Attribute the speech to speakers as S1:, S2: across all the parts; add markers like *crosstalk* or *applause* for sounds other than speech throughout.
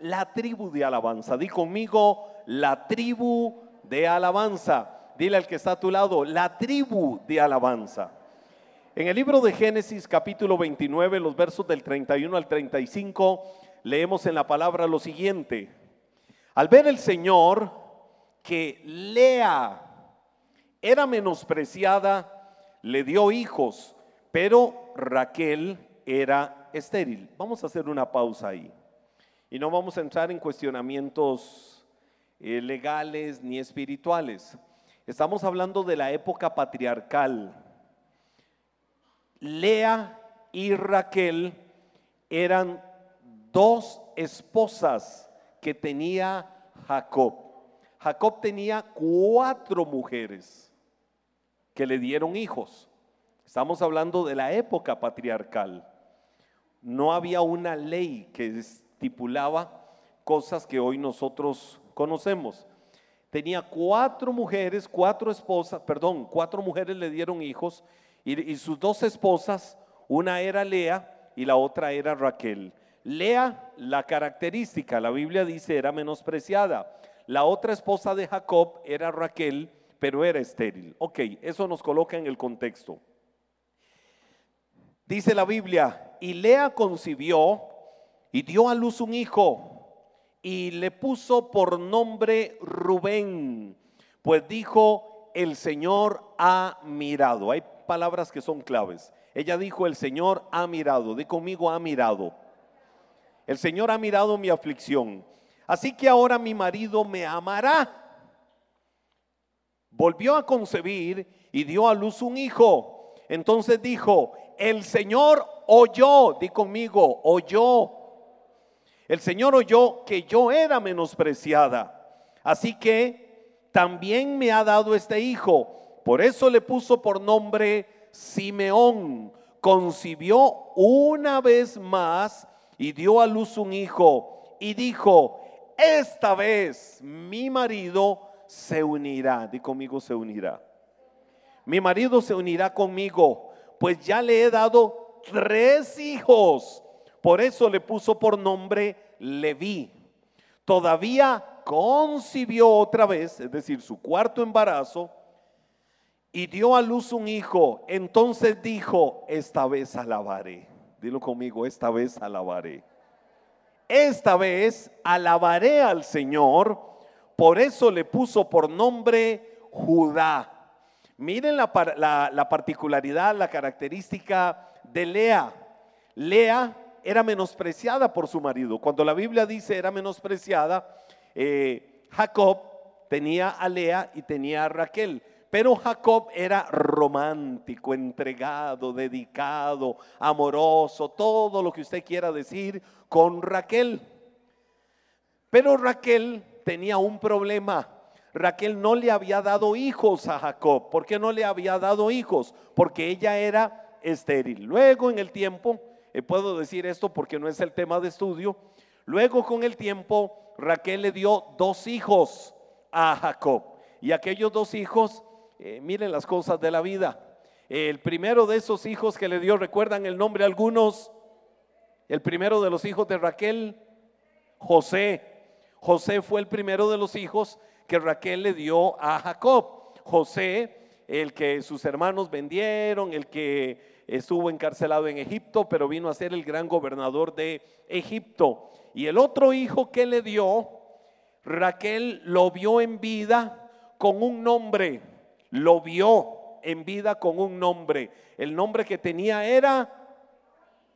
S1: la tribu de alabanza. Di conmigo, la tribu de alabanza. Dile al que está a tu lado, la tribu de alabanza. En el libro de Génesis capítulo 29, los versos del 31 al 35, leemos en la palabra lo siguiente. Al ver el Señor que Lea era menospreciada, le dio hijos, pero Raquel era estéril. Vamos a hacer una pausa ahí. Y no vamos a entrar en cuestionamientos eh, legales ni espirituales. Estamos hablando de la época patriarcal. Lea y Raquel eran dos esposas que tenía Jacob. Jacob tenía cuatro mujeres que le dieron hijos. Estamos hablando de la época patriarcal. No había una ley que estipulaba cosas que hoy nosotros conocemos. Tenía cuatro mujeres, cuatro esposas, perdón, cuatro mujeres le dieron hijos y, sus dos esposas, una era Lea y la otra era Raquel. Lea, la característica, la Biblia dice, era menospreciada. La otra esposa de Jacob era Raquel, pero era estéril. Ok, eso nos coloca en el contexto. Dice la Biblia, y Lea concibió y dio a luz un hijo y le puso por nombre Rubén, pues dijo, el Señor ha mirado. Hay palabras que son claves. Ella dijo, el Señor ha mirado, di conmigo ha mirado. El Señor ha mirado mi aflicción. Así que ahora mi marido me amará. Volvió a concebir y dio a luz un hijo. Entonces dijo, el Señor oyó, di conmigo, oyó. El Señor oyó que yo era menospreciada. Así que también me ha dado este hijo. Por eso le puso por nombre Simeón. Concibió una vez más y dio a luz un hijo y dijo, esta vez mi marido se unirá. Di conmigo se unirá. Mi marido se unirá conmigo pues ya le he dado tres hijos. Por eso le puso por nombre Leví. Todavía concibió otra vez, es decir, su cuarto embarazo, y dio a luz un hijo. Entonces dijo, esta vez alabaré. Dilo conmigo, esta vez alabaré. Esta vez alabaré al Señor. Por eso le puso por nombre Judá Miren la, particularidad, la característica de Lea. Lea era menospreciada por su marido. Cuando la Biblia dice era menospreciada, eh, Jacob tenía a Lea y tenía a Raquel. Pero Jacob era romántico, entregado, dedicado, amoroso, todo lo que usted quiera decir con Raquel. Pero Raquel tenía un problema. Raquel no le había dado hijos a Jacob. ¿Por qué no le había dado hijos? Porque ella era estéril. Luego en el tiempo, eh, puedo decir esto porque no es el tema de estudio, luego con el tiempo Raquel le dio dos hijos a Jacob. Y aquellos dos hijos, eh, miren las cosas de la vida. El primero de esos hijos que le dio, ¿recuerdan el nombre algunos? El primero de los hijos de Raquel, José. José fue el primero de los hijos que Raquel le dio a Jacob. José, el que sus hermanos vendieron, el que estuvo encarcelado en Egipto, pero vino a ser el gran gobernador de Egipto. Y el otro hijo que le dio, Raquel lo vio en vida con un nombre, lo vio en vida con un nombre. El nombre que tenía era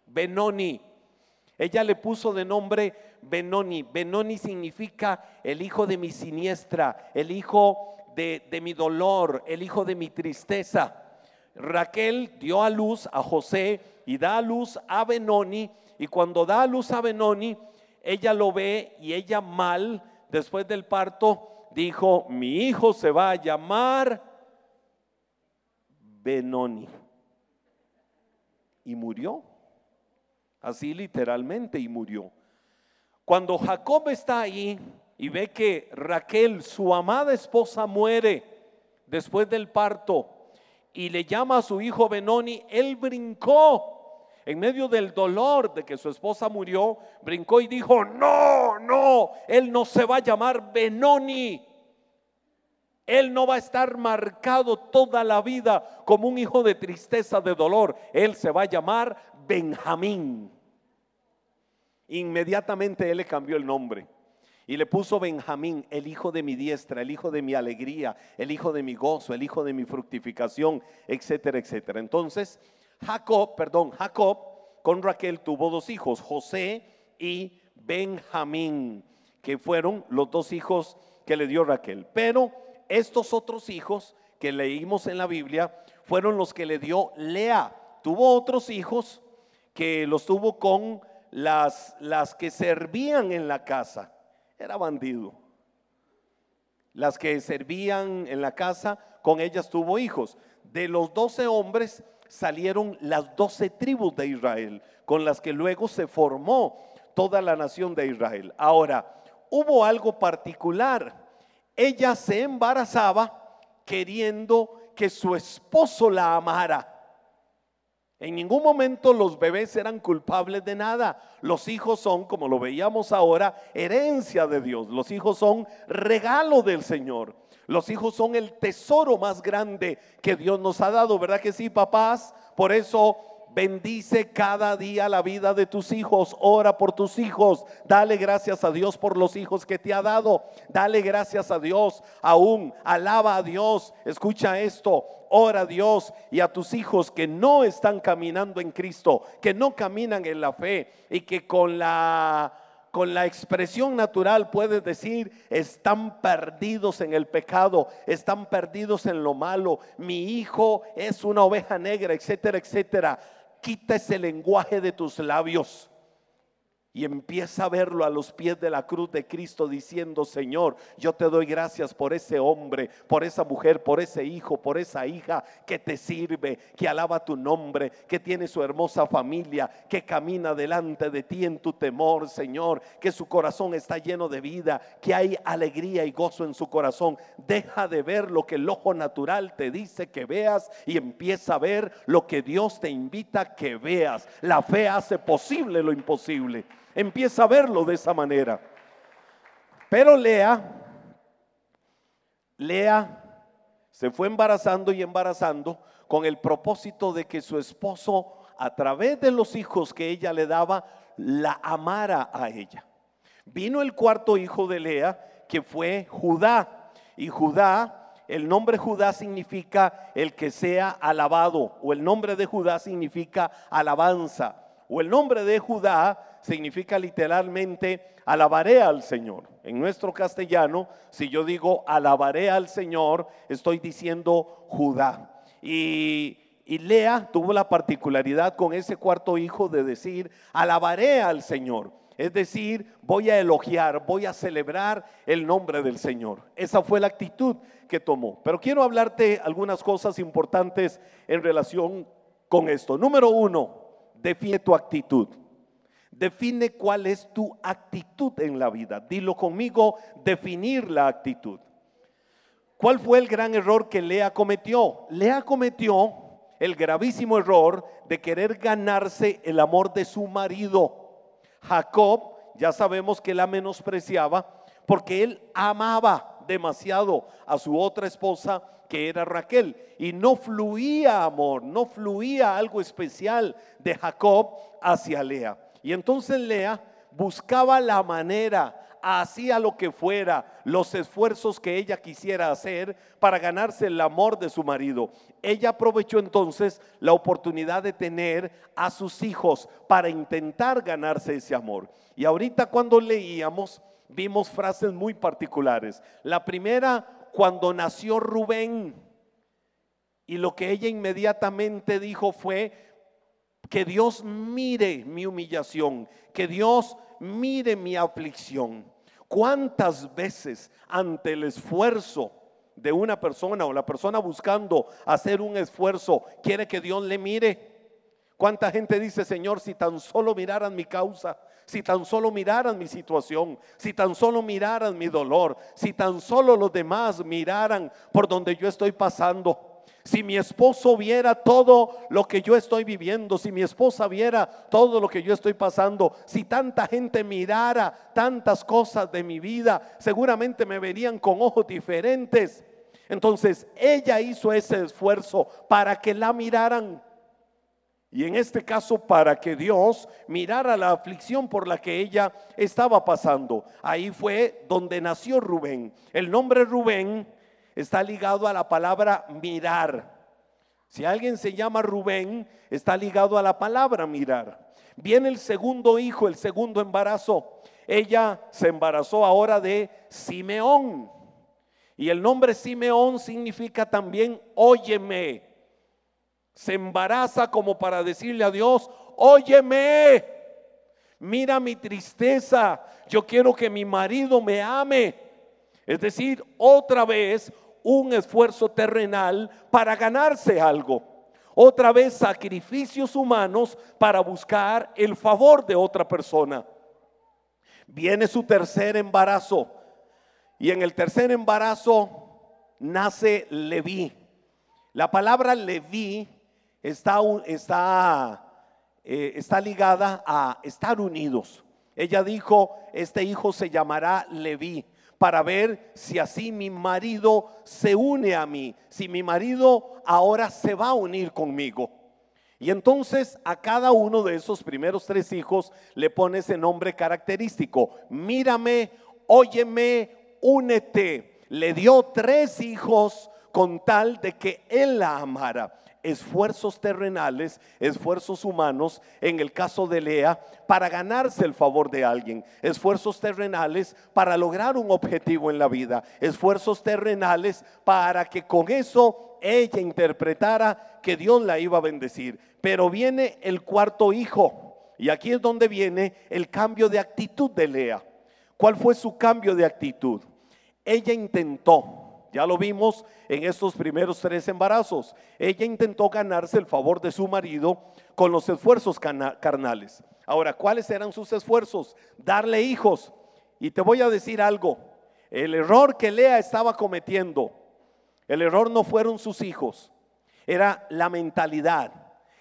S1: Benoni. Ella le puso de nombre Benoni. Benoni significa el hijo de mi siniestra, el hijo de, de mi dolor, el hijo de mi tristeza. Raquel dio a luz a José y da a luz a Benoni. Y cuando da a luz a Benoni, ella lo ve y ella mal, después del parto, dijo, mi hijo se va a llamar Benoni. Y murió así literalmente, y murió. Cuando Jacob está ahí y ve que Raquel, su amada esposa, muere después del parto y le llama a su hijo Benoni, él brincó. en medio del dolor de que su esposa murió, brincó y dijo, no, no, él no se va a llamar Benoni. Él no va a estar marcado toda la vida como un hijo de tristeza, de dolor. Él se va a llamar Benjamín. Inmediatamente él le cambió el nombre y le puso Benjamín, el hijo de mi diestra, el hijo de mi alegría, el hijo de mi gozo, el hijo de mi fructificación, etcétera, etcétera. Entonces, Jacob, perdón, Jacob con Raquel tuvo dos hijos, José y Benjamín, que fueron los dos hijos que le dio Raquel. Pero estos otros hijos que leímos en la Biblia fueron los que le dio Lea. Tuvo otros hijos que los tuvo con las, las que servían en la casa. Era bandido. Las que servían en la casa, con ellas tuvo hijos. De los doce hombres salieron las doce tribus de Israel, con las que luego se formó toda la nación de Israel. Ahora, hubo algo particular ella se embarazaba queriendo que su esposo la amara. En ningún momento los bebés eran culpables de nada. Los hijos son, como lo veíamos ahora, herencia de Dios. Los hijos son regalo del Señor. Los hijos son el tesoro más grande que Dios nos ha dado, ¿verdad que sí, papás? Por eso Bendice cada día la vida de tus hijos. Ora por tus hijos. Dale gracias a Dios por los hijos que te ha dado. Dale gracias a Dios aún. Alaba a Dios. Escucha esto. Ora a Dios y a tus hijos que no están caminando en Cristo, que no caminan en la fe y que con la con la expresión natural puedes decir, están perdidos en el pecado, están perdidos en lo malo, mi hijo es una oveja negra, etcétera, etcétera. Quita ese lenguaje de tus labios y empieza a verlo a los pies de la cruz de Cristo diciendo, Señor, yo te doy gracias por ese hombre, por esa mujer, por ese hijo, por esa hija que te sirve, que alaba tu nombre, que tiene su hermosa familia, que camina delante de ti en tu temor, Señor, que su corazón está lleno de vida, que hay alegría y gozo en su corazón. Deja de ver lo que el ojo natural te dice que veas y empieza a ver lo que Dios te invita que veas. La fe hace posible lo imposible. Empieza a verlo de esa manera. Pero Lea, Lea se fue embarazando y embarazando con el propósito de que su esposo, a través de los hijos que ella le daba, la amara a ella. Vino el cuarto hijo de Lea, que fue Judá. Y Judá, el nombre Judá significa el que sea alabado, o el nombre de Judá significa alabanza, o el nombre de Judá significa literalmente alabaré al Señor. En nuestro castellano, si yo digo alabaré al Señor, estoy diciendo Judá. Y, Lea tuvo la particularidad con ese cuarto hijo de decir alabaré al Señor. Es decir, voy a elogiar, voy a celebrar el nombre del Señor. Esa fue la actitud que tomó. Pero quiero hablarte algunas cosas importantes en relación con esto. Número uno, define tu actitud. Define cuál es tu actitud en la vida. Dilo conmigo, definir la actitud. ¿Cuál fue el gran error que Lea cometió? Lea cometió el gravísimo error de querer ganarse el amor de su marido. Jacob, ya sabemos que la menospreciaba porque él amaba demasiado a su otra esposa que era Raquel y no fluía amor, no fluía algo especial de Jacob hacia Lea. Y entonces Lea buscaba la manera, hacía lo que fuera, los esfuerzos que ella quisiera hacer para ganarse el amor de su marido. Ella aprovechó entonces la oportunidad de tener a sus hijos para intentar ganarse ese amor. Y ahorita cuando leíamos, vimos frases muy particulares. La primera, cuando nació Rubén, y lo que ella inmediatamente dijo fue, que Dios mire mi humillación, que Dios mire mi aflicción. ¿Cuántas veces ante el esfuerzo de una persona o la persona buscando hacer un esfuerzo quiere que Dios le mire? ¿Cuánta gente dice, Señor, si tan solo miraran mi causa, si tan solo miraran mi situación, si tan solo miraran mi dolor, si tan solo los demás miraran por donde yo estoy pasando? Si mi esposo viera todo lo que yo estoy viviendo, si mi esposa viera todo lo que yo estoy pasando, si tanta gente mirara tantas cosas de mi vida, seguramente me verían con ojos diferentes. Entonces ella hizo ese esfuerzo para que la miraran. Y en este caso para que Dios mirara la aflicción por la que ella estaba pasando. Ahí fue donde nació Rubén. El nombre Rubén está ligado a la palabra mirar. Si alguien se llama Rubén, está ligado a la palabra mirar. Viene el segundo hijo, el segundo embarazo. Ella se embarazó ahora de Simeón. Y el nombre Simeón significa también óyeme. Se embaraza como para decirle a Dios, óyeme, mira mi tristeza, yo quiero que mi marido me ame. Es decir, otra vez un esfuerzo terrenal para ganarse algo. Otra vez sacrificios humanos para buscar el favor de otra persona. Viene su tercer embarazo y en el tercer embarazo nace Leví. La palabra Leví está, está, eh, está ligada a estar unidos. Ella dijo, este hijo se llamará Leví para ver si así mi marido se une a mí, si mi marido ahora se va a unir conmigo. Y entonces a cada uno de esos primeros tres hijos le pone ese nombre característico. Mírame, óyeme, únete. Le dio tres hijos con tal de que él la amara esfuerzos terrenales, esfuerzos humanos, en el caso de Lea, para ganarse el favor de alguien, esfuerzos terrenales para lograr un objetivo en la vida, esfuerzos terrenales para que con eso ella interpretara que Dios la iba a bendecir. Pero viene el cuarto hijo, y aquí es donde viene el cambio de actitud de Lea. ¿Cuál fue su cambio de actitud? Ella intentó ya lo vimos en estos primeros tres embarazos. Ella intentó ganarse el favor de su marido con los esfuerzos carnales. Ahora, ¿cuáles eran sus esfuerzos? Darle hijos. Y te voy a decir algo. El error que Lea estaba cometiendo, el error no fueron sus hijos, era la mentalidad,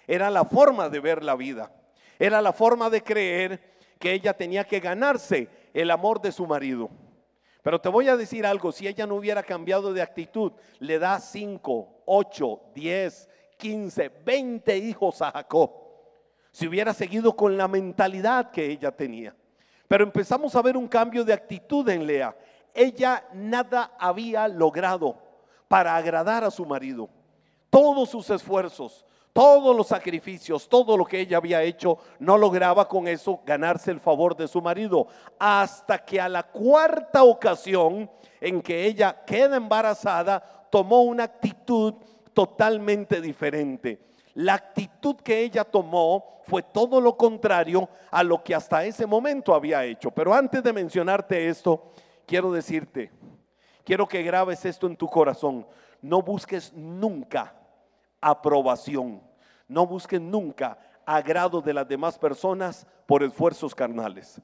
S1: era la forma de ver la vida, era la forma de creer que ella tenía que ganarse el amor de su marido. Pero te voy a decir algo, si ella no hubiera cambiado de actitud, le da 5, 8, 10, 15, 20 hijos a Jacob. Si hubiera seguido con la mentalidad que ella tenía. Pero empezamos a ver un cambio de actitud en Lea. Ella nada había logrado para agradar a su marido. Todos sus esfuerzos, todos los sacrificios, todo lo que ella había hecho, no lograba con eso ganarse el favor de su marido. Hasta que a la cuarta ocasión en que ella queda embarazada, tomó una actitud totalmente diferente. La actitud que ella tomó fue todo lo contrario a lo que hasta ese momento había hecho. Pero antes de mencionarte esto, quiero decirte, quiero que grabes esto en tu corazón. No busques nunca aprobación. No busquen nunca agrado de las demás personas por esfuerzos carnales.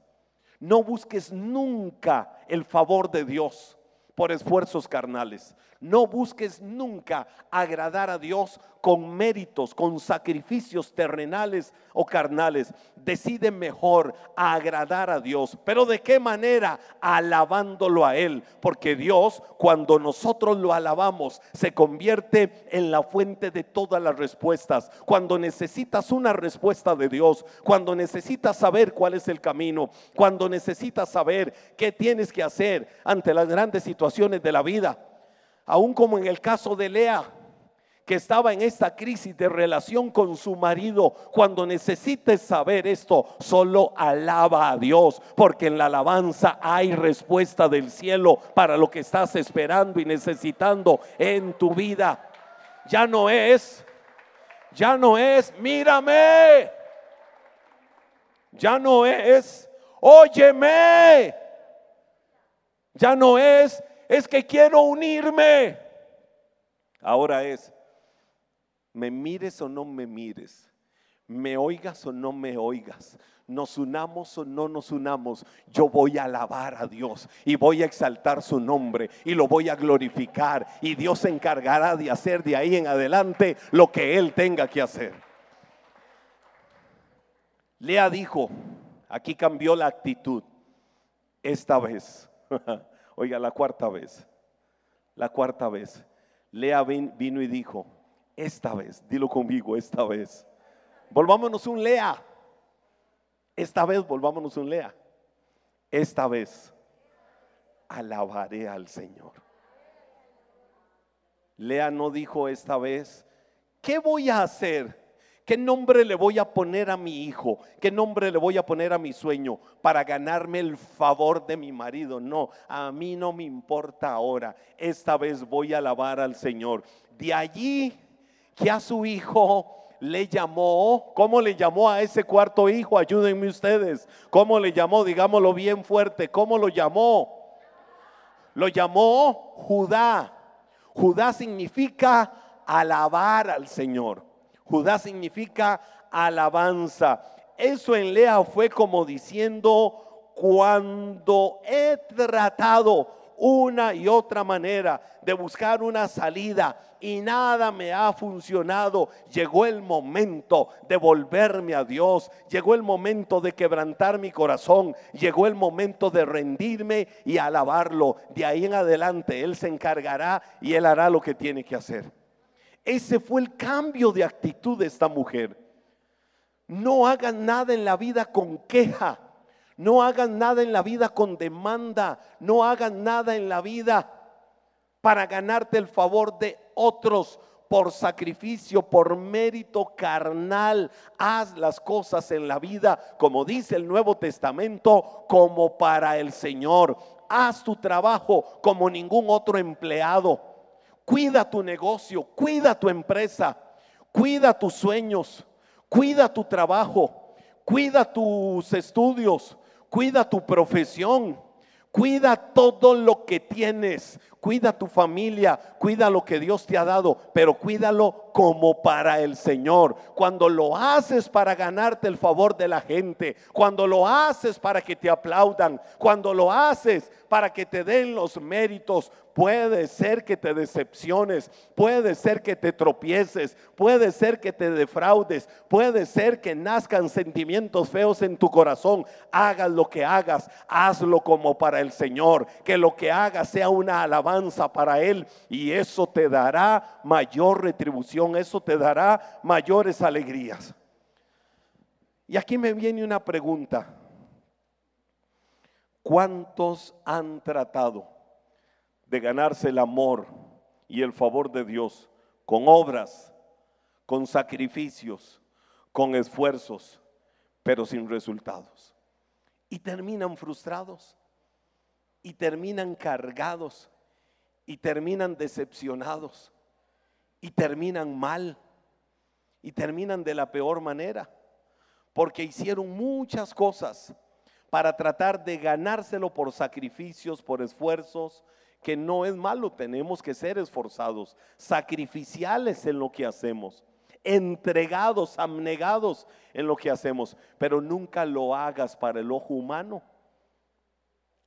S1: No busques nunca el favor de Dios por esfuerzos carnales. No busques nunca agradar a Dios con méritos, con sacrificios terrenales o carnales. Decide mejor agradar a Dios. Pero ¿de qué manera? Alabándolo a Él. Porque Dios, cuando nosotros lo alabamos, se convierte en la fuente de todas las respuestas. Cuando necesitas una respuesta de Dios, cuando necesitas saber cuál es el camino, cuando necesitas saber qué tienes que hacer ante las grandes situaciones de la vida. Aún como en el caso de Lea, que estaba en esta crisis de relación con su marido, cuando necesites saber esto, solo alaba a Dios, porque en la alabanza hay respuesta del cielo para lo que estás esperando y necesitando en tu vida. Ya no es, ya no es, mírame, ya no es, óyeme, ya no es, es que quiero unirme. Ahora es, me mires o no me mires, me oigas o no me oigas, nos unamos o no nos unamos, yo voy a alabar a Dios y voy a exaltar su nombre y lo voy a glorificar y Dios se encargará de hacer de ahí en adelante lo que Él tenga que hacer. Lea dijo, aquí cambió la actitud, esta vez, *laughs* oiga, la cuarta vez, la cuarta vez, Lea vino y dijo, esta vez, dilo conmigo, esta vez Volvámonos un Lea. Esta vez volvámonos un Lea. Esta vez alabaré al Señor. Lea no dijo esta vez, ¿qué voy a hacer? ¿Qué nombre le voy a poner a mi hijo? ¿Qué nombre le voy a poner a mi sueño para ganarme el favor de mi marido? No, a mí no me importa ahora. Esta vez voy a alabar al Señor. De allí que a su hijo le llamó, ¿cómo le llamó a ese cuarto hijo? Ayúdenme ustedes. ¿Cómo le llamó? Digámoslo bien fuerte. ¿Cómo lo llamó? Lo llamó Judá. Judá significa alabar al Señor. Judá significa alabanza. Eso en Lea fue como diciendo, cuando he tratado una y otra manera de buscar una salida y nada me ha funcionado. Llegó el momento de volverme a Dios. Llegó el momento de quebrantar mi corazón. Llegó el momento de rendirme y alabarlo. De ahí en adelante Él se encargará y Él hará lo que tiene que hacer. Ese fue el cambio de actitud de esta mujer. No hagan nada en la vida con queja. No hagan nada en la vida con demanda. No hagan nada en la vida para ganarte el favor de otros por sacrificio, por mérito carnal. Haz las cosas en la vida, como dice el Nuevo Testamento, como para el Señor. Haz tu trabajo como ningún otro empleado. Cuida tu negocio, cuida tu empresa, cuida tus sueños, cuida tu trabajo, cuida tus estudios, cuida tu profesión, cuida todo lo que tienes, cuida tu familia, cuida lo que Dios te ha dado, pero cuídalo como para el Señor. Cuando lo haces para ganarte el favor de la gente, cuando lo haces para que te aplaudan, cuando lo haces para que te den los méritos, Puede ser que te decepciones, puede ser que te tropieces, puede ser que te defraudes, puede ser que nazcan sentimientos feos en tu corazón. Hagas lo que hagas, hazlo como para el Señor, que lo que hagas sea una alabanza para Él y eso te dará mayor retribución, eso te dará mayores alegrías. Y aquí me viene una pregunta. ¿Cuántos han tratado? de ganarse el amor y el favor de Dios con obras, con sacrificios, con esfuerzos, pero sin resultados. Y terminan frustrados, y terminan cargados, y terminan decepcionados, y terminan mal, y terminan de la peor manera, porque hicieron muchas cosas para tratar de ganárselo por sacrificios, por esfuerzos, que no es malo, tenemos que ser esforzados, sacrificiales en lo que hacemos, entregados, abnegados en lo que hacemos, pero nunca lo hagas para el ojo humano.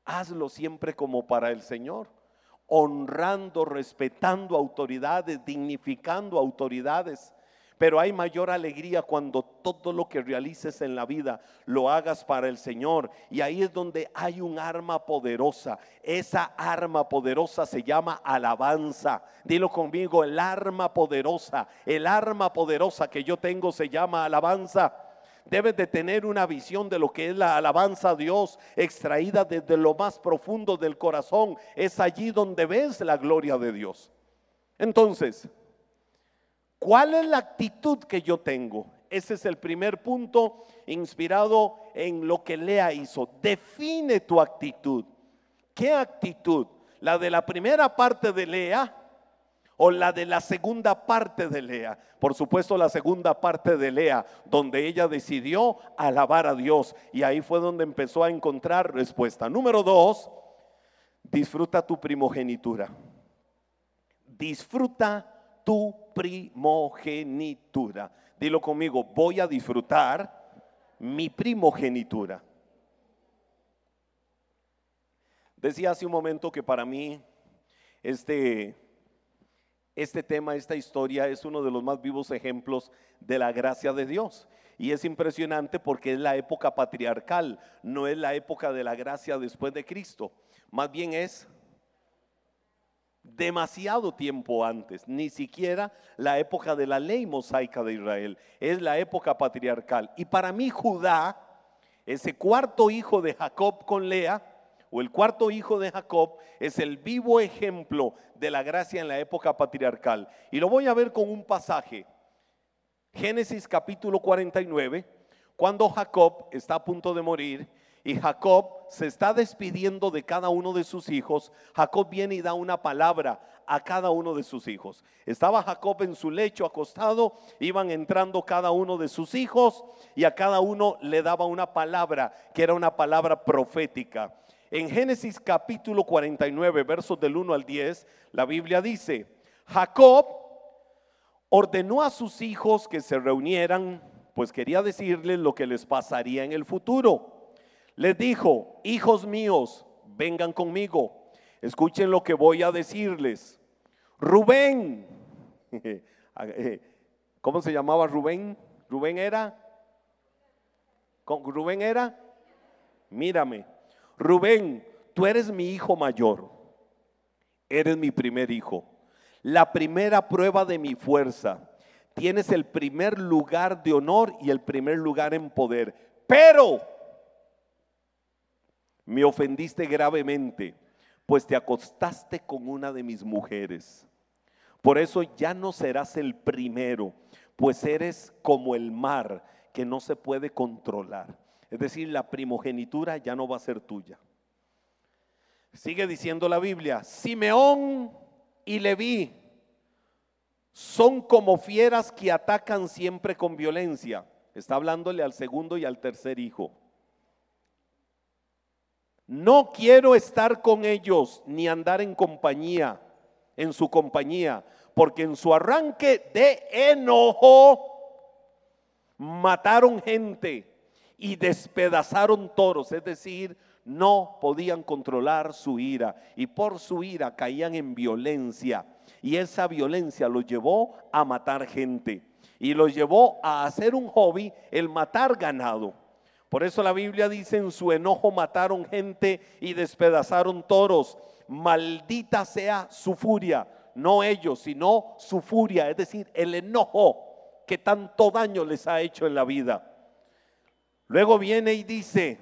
S1: Hazlo siempre como para el Señor, honrando, respetando autoridades, dignificando autoridades pero hay mayor alegría cuando todo lo que realices en la vida lo hagas para el Señor. Y ahí es donde hay un arma poderosa. Esa arma poderosa se llama alabanza. Dilo conmigo, el arma poderosa. El arma poderosa que yo tengo se llama alabanza. Debes de tener una visión de lo que es la alabanza a Dios extraída desde lo más profundo del corazón. Es allí donde ves la gloria de Dios. Entonces, ¿Cuál es la actitud que yo tengo? Ese es el primer punto inspirado en lo que Lea hizo. Define tu actitud. ¿Qué actitud? ¿La de la primera parte de Lea o la de la segunda parte de Lea? Por supuesto, la segunda parte de Lea, donde ella decidió alabar a Dios. Y ahí fue donde empezó a encontrar respuesta. Número dos, disfruta tu primogenitura. Disfruta tu primogenitura. Dilo conmigo, voy a disfrutar mi primogenitura. Decía hace un momento que para mí este, este tema, esta historia es uno de los más vivos ejemplos de la gracia de Dios. Y es impresionante porque es la época patriarcal, no es la época de la gracia después de Cristo. Más bien es demasiado tiempo antes, ni siquiera la época de la ley mosaica de Israel, es la época patriarcal. Y para mí Judá, ese cuarto hijo de Jacob con Lea, o el cuarto hijo de Jacob, es el vivo ejemplo de la gracia en la época patriarcal. Y lo voy a ver con un pasaje. Génesis capítulo 49, cuando Jacob está a punto de morir y Jacob se está despidiendo de cada uno de sus hijos, Jacob viene y da una palabra a cada uno de sus hijos. Estaba Jacob en su lecho acostado, iban entrando cada uno de sus hijos y a cada uno le daba una palabra que era una palabra profética. En Génesis capítulo 49, versos del 1 al 10, la Biblia dice, Jacob ordenó a sus hijos que se reunieran, pues quería decirles lo que les pasaría en el futuro. Les dijo, hijos míos, vengan conmigo, escuchen lo que voy a decirles. Rubén, *laughs* ¿cómo se llamaba Rubén? Rubén era, Rubén era, mírame, Rubén, tú eres mi hijo mayor, eres mi primer hijo, la primera prueba de mi fuerza, tienes el primer lugar de honor y el primer lugar en poder, pero me ofendiste gravemente, pues te acostaste con una de mis mujeres. Por eso ya no serás el primero, pues eres como el mar que no se puede controlar. Es decir, la primogenitura ya no va a ser tuya. Sigue diciendo la Biblia, Simeón y Leví son como fieras que atacan siempre con violencia. Está hablándole al segundo y al tercer hijo. No quiero estar con ellos ni andar en compañía, en su compañía, porque en su arranque de enojo mataron gente y despedazaron toros, es decir, no podían controlar su ira y por su ira caían en violencia y esa violencia los llevó a matar gente y los llevó a hacer un hobby el matar ganado. Por eso la Biblia dice, en su enojo mataron gente y despedazaron toros. Maldita sea su furia, no ellos, sino su furia, es decir, el enojo que tanto daño les ha hecho en la vida. Luego viene y dice,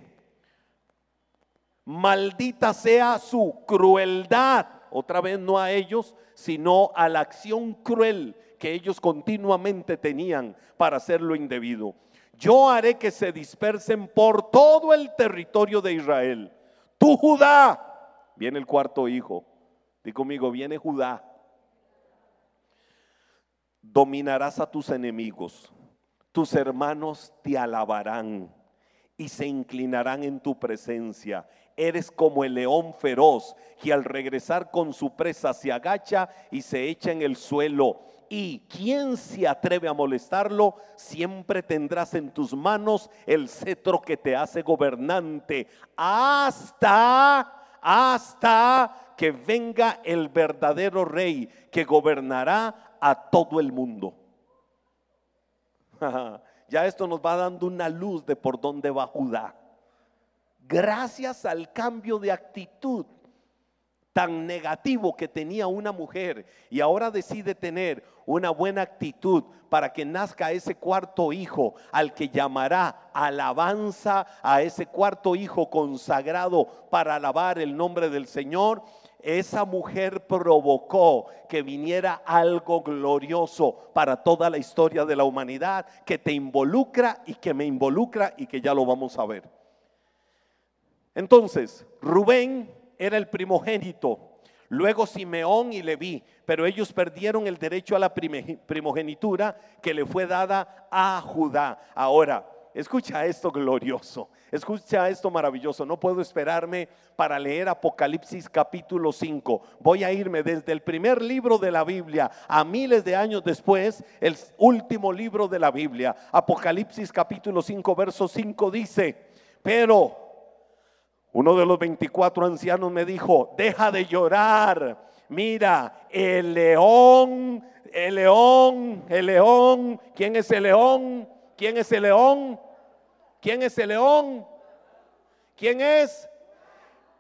S1: maldita sea su crueldad, otra vez no a ellos, sino a la acción cruel que ellos continuamente tenían para hacer lo indebido. Yo haré que se dispersen por todo el territorio de Israel. Tú Judá, viene el cuarto hijo, di conmigo, viene Judá. Dominarás a tus enemigos, tus hermanos te alabarán y se inclinarán en tu presencia. Eres como el león feroz que al regresar con su presa se agacha y se echa en el suelo. Y quien se atreve a molestarlo, siempre tendrás en tus manos el cetro que te hace gobernante. Hasta, hasta que venga el verdadero rey que gobernará a todo el mundo. *laughs* ya esto nos va dando una luz de por dónde va Judá. Gracias al cambio de actitud tan negativo que tenía una mujer y ahora decide tener una buena actitud para que nazca ese cuarto hijo al que llamará alabanza a ese cuarto hijo consagrado para alabar el nombre del Señor esa mujer provocó que viniera algo glorioso para toda la historia de la humanidad, que te involucra y que me involucra y que ya lo vamos a ver. Entonces, Rubén era el primogénito, luego Simeón y Leví, pero ellos perdieron el derecho a la primogenitura que le fue dada a Judá. Ahora, escucha esto glorioso, escucha esto maravilloso. No puedo esperarme para leer Apocalipsis capítulo 5. Voy a irme desde el primer libro de la Biblia a miles de años después, el último libro de la Biblia. Apocalipsis capítulo 5, verso 5 dice, pero uno de los 24 ancianos me dijo, deja de llorar. Mira, el león, el león, el león. ¿Quién es el león? ¿Quién es el león? ¿Quién es el león? ¿Quién es?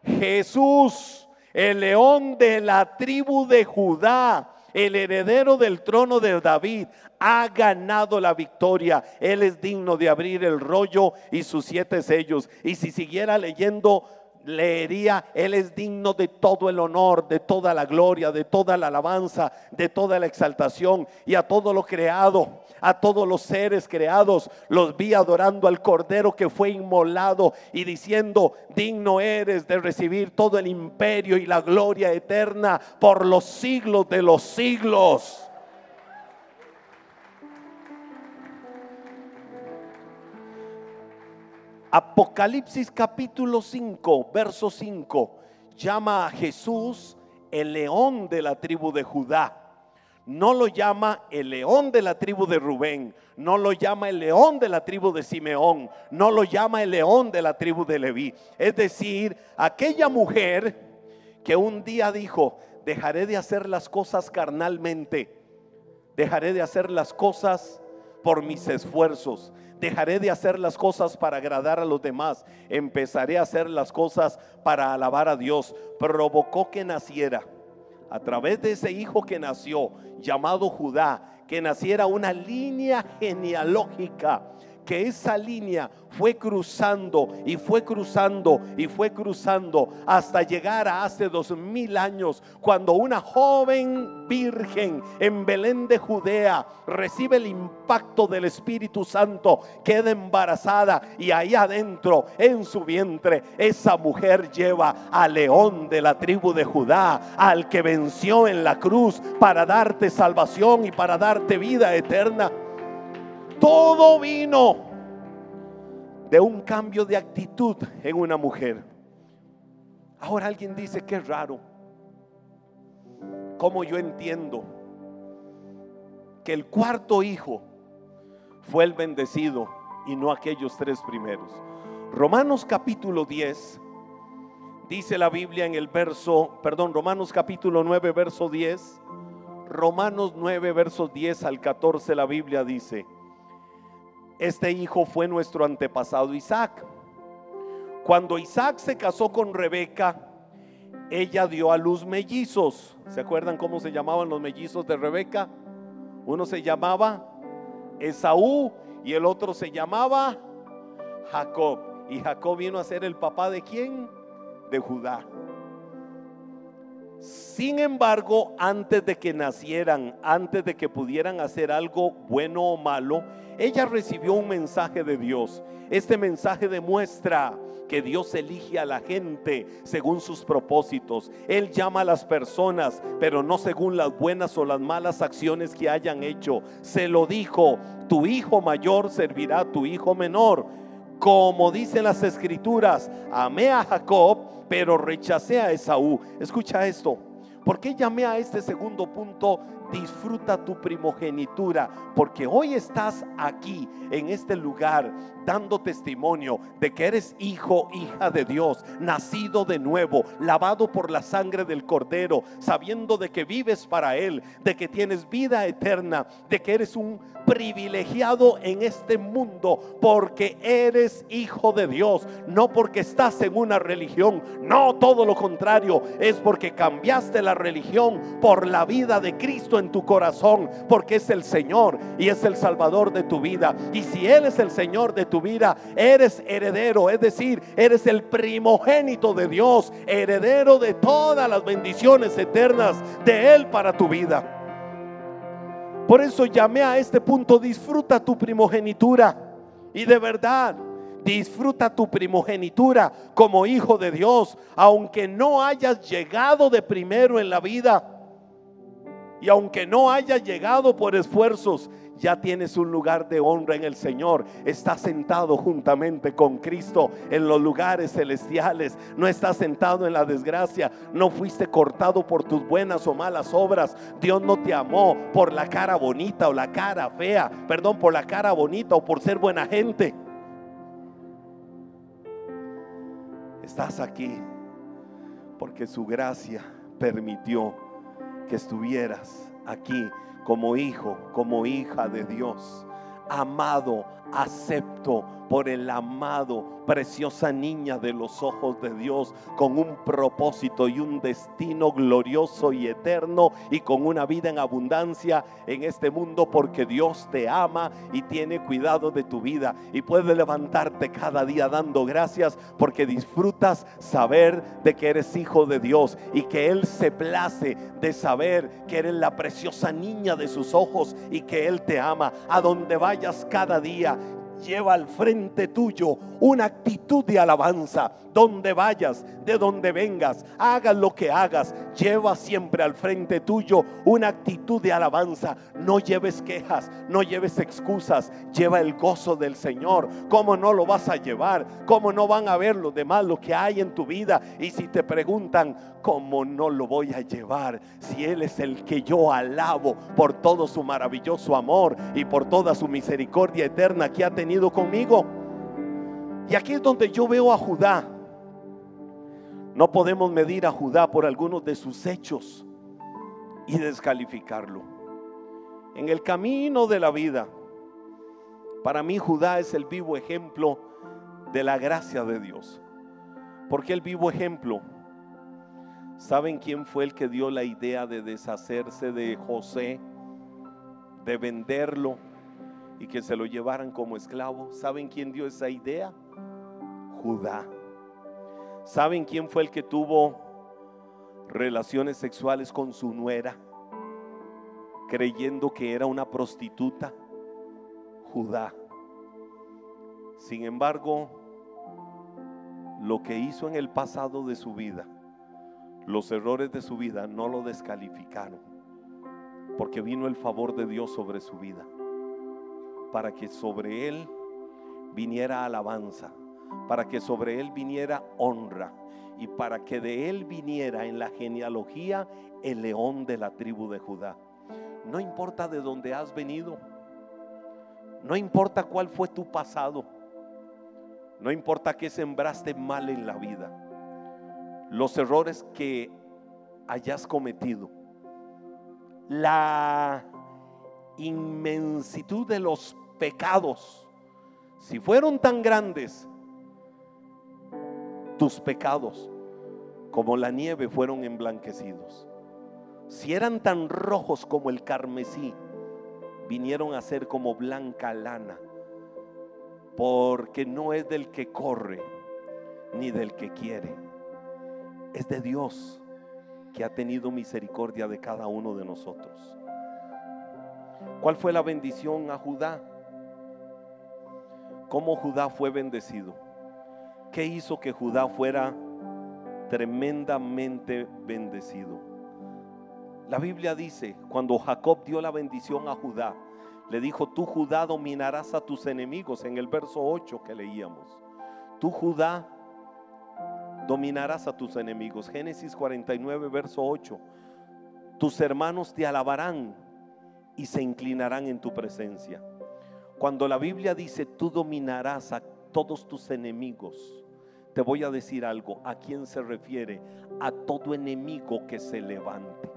S1: Jesús, el león de la tribu de Judá, el heredero del trono de David, ha ganado la victoria. Él es digno de abrir el rollo y sus siete sellos. Y si siguiera leyendo leería, Él es digno de todo el honor, de toda la gloria, de toda la alabanza, de toda la exaltación y a todo lo creado, a todos los seres creados, los vi adorando al Cordero que fue inmolado y diciendo, digno eres de recibir todo el imperio y la gloria eterna por los siglos de los siglos. Apocalipsis capítulo 5, verso 5, llama a Jesús el león de la tribu de Judá. No lo llama el león de la tribu de Rubén, no lo llama el león de la tribu de Simeón, no lo llama el león de la tribu de Leví. Es decir, aquella mujer que un día dijo, dejaré de hacer las cosas carnalmente, dejaré de hacer las cosas por mis esfuerzos, Dejaré de hacer las cosas para agradar a los demás. Empezaré a hacer las cosas para alabar a Dios. Provocó que naciera, a través de ese hijo que nació, llamado Judá, que naciera una línea genealógica que esa línea fue cruzando y fue cruzando y fue cruzando hasta llegar a hace dos mil años, cuando una joven virgen en Belén de Judea recibe el impacto del Espíritu Santo, queda embarazada y ahí adentro, en su vientre, esa mujer lleva al león de la tribu de Judá, al que venció en la cruz para darte salvación y para darte vida eterna. Todo vino de un cambio de actitud en una mujer. Ahora alguien dice que es raro. Como yo entiendo que el cuarto hijo fue el bendecido y no aquellos tres primeros. Romanos capítulo 10 dice la Biblia en el verso, perdón, Romanos capítulo 9 verso 10. Romanos 9 versos 10 al 14 la Biblia dice, este hijo fue nuestro antepasado Isaac. Cuando Isaac se casó con Rebeca, ella dio a luz mellizos. ¿Se acuerdan cómo se llamaban los mellizos de Rebeca? Uno se llamaba Esaú y el otro se llamaba Jacob. Y Jacob vino a ser el papá de quién? De Judá. Sin embargo, antes de que nacieran, antes de que pudieran hacer algo bueno o malo, ella recibió un mensaje de Dios. Este mensaje demuestra que Dios elige a la gente según sus propósitos. Él llama a las personas, pero no según las buenas o las malas acciones que hayan hecho. Se lo dijo, tu hijo mayor servirá a tu hijo menor. Como dicen las escrituras, amé a Jacob, pero rechacé a Esaú. Escucha esto. ¿Por qué llamé a este segundo punto disfruta tu primogenitura, porque hoy estás aquí en este lugar dando testimonio de que eres hijo, hija de Dios, nacido de nuevo, lavado por la sangre del cordero, sabiendo de que vives para Él, de que tienes vida eterna, de que eres un privilegiado en este mundo porque eres hijo de Dios, no porque estás en una religión, no todo lo contrario, es porque cambiaste la religión por la vida de Cristo en tu corazón, porque es el Señor y es el Salvador de tu vida. Y si Él es el Señor de tu vida, eres heredero, es decir, eres el primogénito de Dios, heredero de todas las bendiciones eternas de Él para tu vida. Por eso llamé a este punto, disfruta tu primogenitura. Y de verdad, disfruta tu primogenitura como hijo de Dios, aunque no hayas llegado de primero en la vida Y aunque no haya llegado por esfuerzos, ya tienes un lugar de honra en el Señor. Estás sentado juntamente con Cristo en los lugares celestiales. No estás sentado en la desgracia. No fuiste cortado por tus buenas o malas obras. Dios no te amó por la cara bonita o la cara fea. Perdón, por la cara bonita o por ser buena gente. Estás aquí porque su gracia permitió que estuvieras aquí como hijo, como hija de Dios, amado, acepto por el amado, preciosa niña de los ojos de Dios, con un propósito y un destino glorioso y eterno y con una vida en abundancia en este mundo porque Dios te ama y tiene cuidado de tu vida y puedes levantarte cada día dando gracias porque disfrutas saber de que eres hijo de Dios y que Él se place de saber que eres la preciosa niña de sus ojos y que Él te ama. A donde vayas cada día, lleva al frente tuyo una actitud de alabanza. Donde vayas, de donde vengas, hagas lo que hagas, lleva siempre al frente tuyo una actitud de alabanza. No lleves quejas, no lleves excusas, lleva el gozo del Señor. ¿Cómo no lo vas a llevar? ¿Cómo no van a ver los demás lo que hay en tu vida? Y si te preguntan, ¿cómo no lo voy a llevar? Si Él es el que yo alabo por todo su maravilloso amor y por toda su misericordia eterna que ha tenido conmigo. Y aquí es donde yo veo a Judá. No podemos medir a Judá por algunos de sus hechos y descalificarlo. En el camino de la vida, para mí Judá es el vivo ejemplo de la gracia de Dios. Porque el vivo ejemplo, ¿saben quién fue el que dio la idea de deshacerse de José, de venderlo y que se lo llevaran como esclavo? ¿Saben quién dio esa idea? Judá. ¿Saben quién fue el que tuvo relaciones sexuales con su nuera, creyendo que era una prostituta? Judá. Sin embargo, lo que hizo en el pasado de su vida, los errores de su vida no lo descalificaron, porque vino el favor de Dios sobre su vida, para que sobre él viniera alabanza, para que sobre él viniera honra y para que de él viniera en la genealogía el león de la tribu de Judá. No importa de dónde has venido, no importa cuál fue tu pasado, no importa qué sembraste mal en la vida, los errores que hayas cometido, la inmensitud de los pecados, si fueron tan grandes, tus pecados como la nieve fueron emblanquecidos. Si eran tan rojos como el carmesí, vinieron a ser como blanca lana, porque no es del que corre ni del que quiere, es de Dios que ha tenido misericordia de cada uno de nosotros. ¿Cuál fue la bendición a Judá? ¿Cómo Judá fue bendecido? ¿Qué hizo que Judá fuera tremendamente bendecido? La Biblia dice, cuando Jacob dio la bendición a Judá, le dijo, tú Judá dominarás a tus enemigos, en el verso 8 que leíamos. Tú Judá dominarás a tus enemigos. Génesis 49, verso 8. Tus hermanos te alabarán y se inclinarán en tu presencia. Cuando la Biblia dice, tú dominarás a todos tus enemigos, te voy a decir algo. ¿A quién se refiere? A todo enemigo que se levante.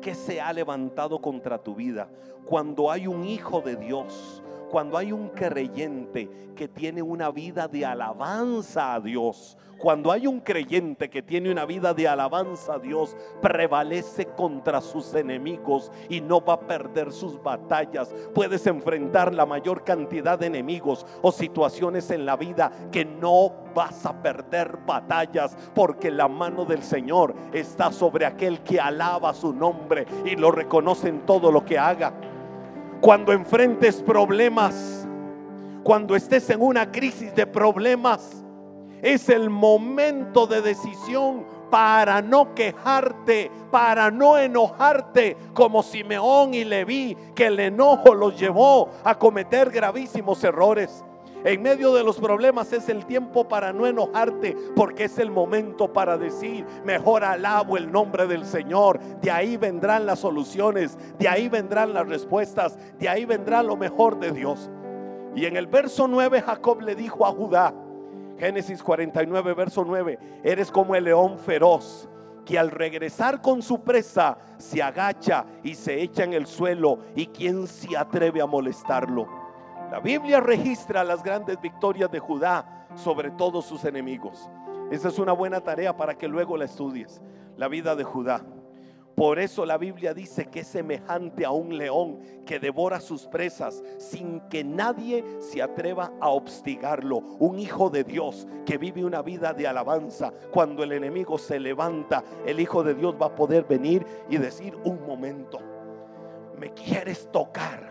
S1: Que se ha levantado contra tu vida. Cuando hay un hijo de Dios cuando hay un creyente que tiene una vida de alabanza a Dios, cuando hay un creyente que tiene una vida de alabanza a Dios, prevalece contra sus enemigos y no va a perder sus batallas. Puedes enfrentar la mayor cantidad de enemigos o situaciones en la vida que no vas a perder batallas porque la mano del Señor está sobre aquel que alaba su nombre y lo reconoce en todo lo que haga. Cuando enfrentes problemas, cuando estés en una crisis de problemas, es el momento de decisión para no quejarte, para no enojarte como Simeón y Leví, que el enojo los llevó a cometer gravísimos errores. En medio de los problemas es el tiempo para no enojarte, porque es el momento para decir, mejor alabo el nombre del Señor. De ahí vendrán las soluciones, de ahí vendrán las respuestas, de ahí vendrá lo mejor de Dios. Y en el verso 9 Jacob le dijo a Judá, Génesis 49, verso 9, eres como el león feroz que al regresar con su presa se agacha y se echa en el suelo y quién se atreve a molestarlo. La Biblia registra las grandes victorias de Judá sobre todos sus enemigos. Esa es una buena tarea para que luego la estudies. La vida de Judá. Por eso la Biblia dice que es semejante a un león que devora sus presas sin que nadie se atreva a obstigarlo. Un hijo de Dios que vive una vida de alabanza. Cuando el enemigo se levanta, el hijo de Dios va a poder venir y decir, un momento, me quieres tocar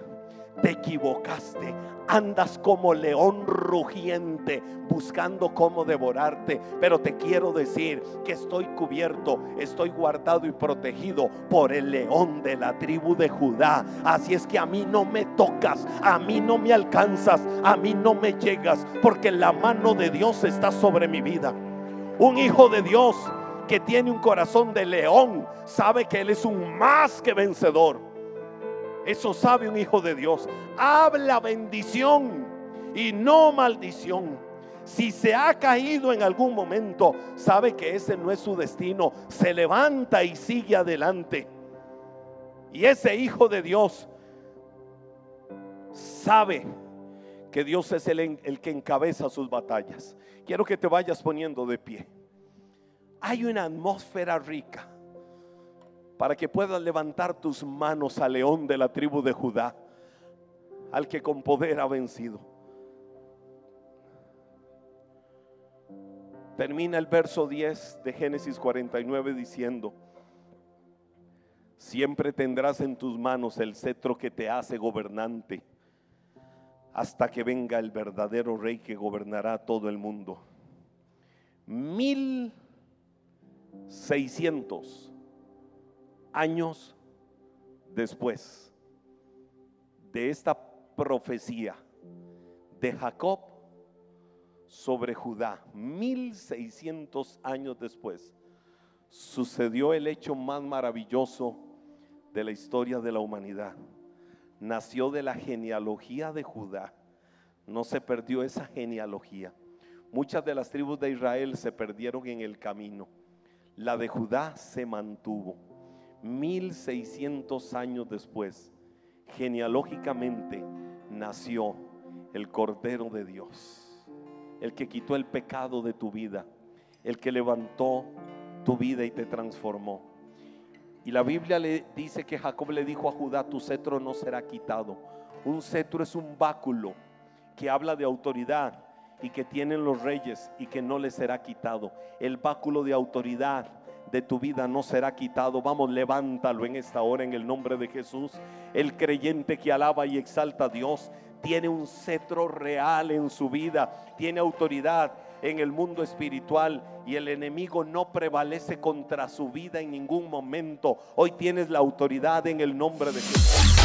S1: te equivocaste. Andas como león rugiente buscando cómo devorarte. Pero te quiero decir que estoy cubierto, estoy guardado y protegido por el león de la tribu de Judá. Así es que a mí no me tocas, a mí no me alcanzas, a mí no me llegas, porque la mano de Dios está sobre mi vida. Un hijo de Dios que tiene un corazón de león sabe que Él es un más que vencedor. Eso sabe un hijo de Dios. Habla bendición y no maldición. Si se ha caído en algún momento, sabe que ese no es su destino. Se levanta y sigue adelante. Y ese hijo de Dios sabe que Dios es el, que encabeza sus batallas. Quiero que te vayas poniendo de pie. Hay una atmósfera rica para que puedas levantar tus manos al león de la tribu de Judá, al que con poder ha vencido. Termina el verso 10 de Génesis 49 diciendo, siempre tendrás en tus manos el cetro que te hace gobernante hasta que venga el verdadero rey que gobernará todo el mundo. Mil seiscientos años después de esta profecía de Jacob sobre Judá, 1600 años después, sucedió el hecho más maravilloso de la historia de la humanidad. Nació de la genealogía de Judá. No se perdió esa genealogía. Muchas de las tribus de Israel se perdieron en el camino. La de Judá se mantuvo. 1600 años después, genealógicamente nació el Cordero de Dios, el que quitó el pecado de tu vida, el que levantó tu vida y te transformó. Y la Biblia le dice que Jacob le dijo a Judá, tu cetro no será quitado. Un cetro es un báculo que habla de autoridad y que tienen los reyes y que no les será quitado. El báculo de autoridad de tu vida no será quitado. Vamos, levántalo en esta hora en el nombre de Jesús. El creyente que alaba y exalta a Dios tiene un cetro real en su vida, tiene autoridad en el mundo espiritual y el enemigo no prevalece contra su vida en ningún momento. Hoy tienes la autoridad en el nombre de Jesús.